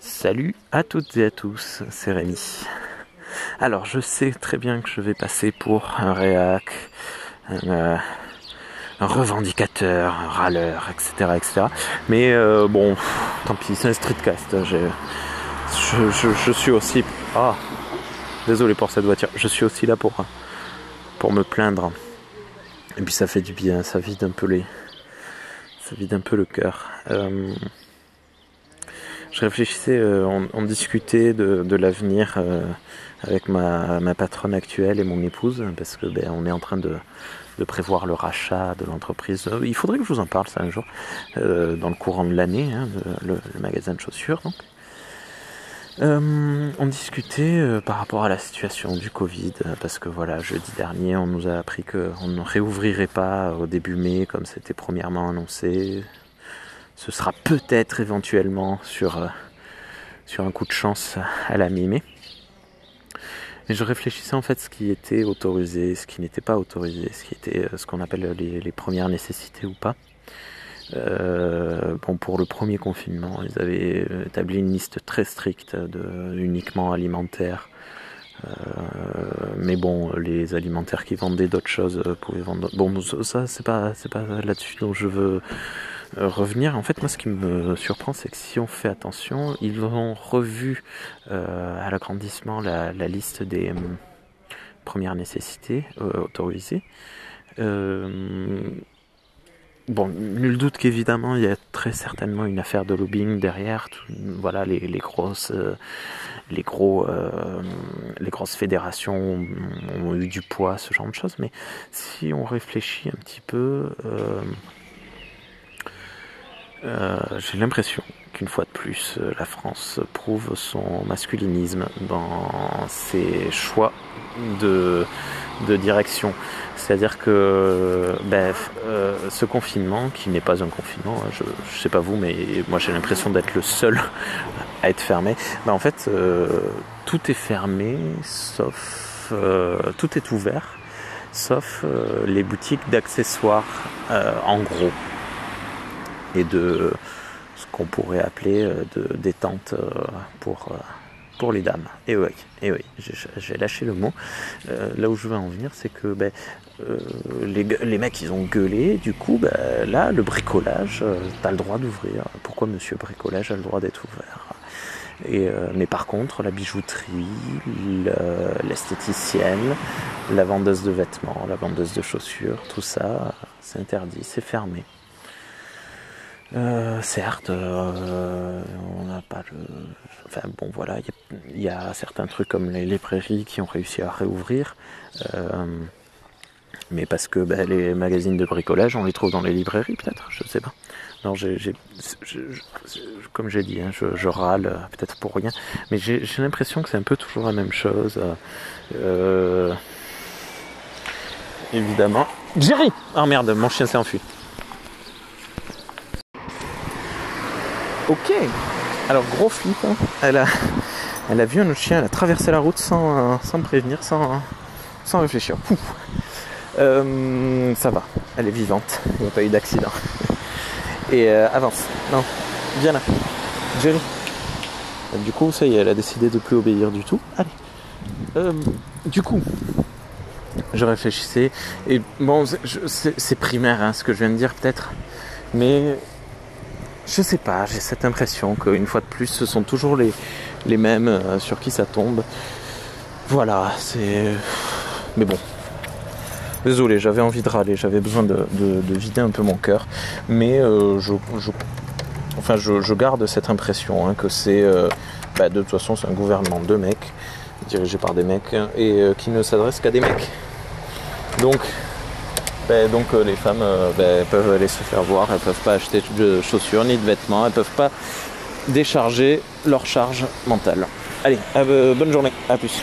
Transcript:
Salut à toutes et à tous, c'est Rémi. Alors je sais très bien que je vais passer pour un réac, un, euh, revendicateur, un râleur, etc. etc. Mais euh, bon, tant pis, c'est un streetcast. Je, je, suis aussi... Ah, désolé pour cette voiture. Je suis aussi là pour, pour me plaindre. Et puis ça fait du bien, ça vide un peu les... Ça vide un peu le cœur. Euh, je réfléchissais, euh, on, discutait de, l'avenir euh, avec ma, patronne actuelle et mon épouse, parce que ben, on est en train de, prévoir le rachat de l'entreprise. Euh, il faudrait que je vous en parle ça un jour, dans le courant de l'année, hein, le, magasin de chaussures. Donc. on discutait par rapport à la situation du Covid, parce que voilà, jeudi dernier, on nous a appris qu'on ne réouvrirait pas au début mai, comme c'était premièrement annoncé ce sera peut-être éventuellement sur, euh, sur un coup de chance à la mi-mai. Mais je réfléchissais en fait ce qui était autorisé, ce qui n'était pas autorisé, ce qui était euh, ce qu'on appelle les, premières nécessités ou pas. Euh, bon, pour le premier confinement, ils avaient établi une liste très stricte de uniquement alimentaire. mais bon, les alimentaires qui vendaient d'autres choses pouvaient vendre. Bon, ça c'est pas c'est pas là-dessus dont je veux euh, revenir. En fait, moi, ce qui me surprend, c'est que si on fait attention, ils ont revu euh, à l'agrandissement la, liste des euh, premières nécessités autorisées. Bon, nul doute qu'évidemment, il y a très certainement une affaire de lobbying derrière. voilà, les, grosses, les gros, les grosses fédérations ont, eu du poids, ce genre de choses. Mais si on réfléchit un petit peu, euh, j'ai l'impression qu'une fois de plus, euh, la France prouve son masculinisme dans ses choix de, de direction. C'est-à-dire que ben, euh, ce confinement, qui n'est pas un confinement, hein, je ne sais pas vous, mais moi j'ai l'impression d'être le seul à être fermé, ben, en fait tout est fermé, sauf tout est ouvert, sauf les boutiques d'accessoires en gros et de ce qu'on pourrait appeler euh, de détente euh, pour, euh, pour les dames. Et oui, et oui j'ai lâché le mot. là où je veux en venir, c'est que ben, les, les, mecs ils ont gueulé, du coup ben, là le bricolage, t'as le droit d'ouvrir. Pourquoi monsieur bricolage a le droit d'être ouvert? Mais par contre, la bijouterie, l'esthéticienne, la vendeuse de vêtements, la vendeuse de chaussures, tout ça, c'est interdit, c'est fermé. Euh, certes, euh, on n'a pas le. Enfin bon, voilà, il y, a certains trucs comme les, prairies qui ont réussi à réouvrir, euh, mais parce que ben, les magazines de bricolage, on les trouve dans les librairies, peut-être, je ne sais pas. Non, j'ai, comme j'ai dit, hein, je, râle peut-être pour rien, mais j'ai, l'impression que c'est un peu toujours la même chose. évidemment. Jerry Oh merde, mon chien s'est enfui. Ok. Alors gros flip. Hein. Elle, a, elle a vu un autre chien, elle a traversé la route sans, sans prévenir, sans, réfléchir. Euh, ça va, elle est vivante, il n'y a pas eu d'accident. Et euh, avance. Non, viens là. Jerry. Du coup, ça y est, elle a décidé de plus obéir du tout. Allez. Euh, du coup, je réfléchissais. Et bon, c'est primaire hein, ce que je viens de dire peut-être. Mais je sais pas, j'ai cette impression qu'une fois de plus, ce sont toujours les, mêmes euh, sur qui ça tombe. Voilà, c'est. Mais bon. Désolé, j'avais envie de râler, j'avais besoin de, vider un peu mon cœur. Mais euh, je, enfin, je, garde cette impression hein, que c'est. Euh, bah, de toute façon, c'est un gouvernement de mecs, dirigé par des mecs, et qui ne s'adresse qu'à des mecs. Donc, ben, donc euh, les femmes euh, ben, peuvent aller se faire voir, elles peuvent pas acheter de chaussures ni de vêtements, elles peuvent pas décharger leur charge mentale. Allez, euh, bonne journée, à plus.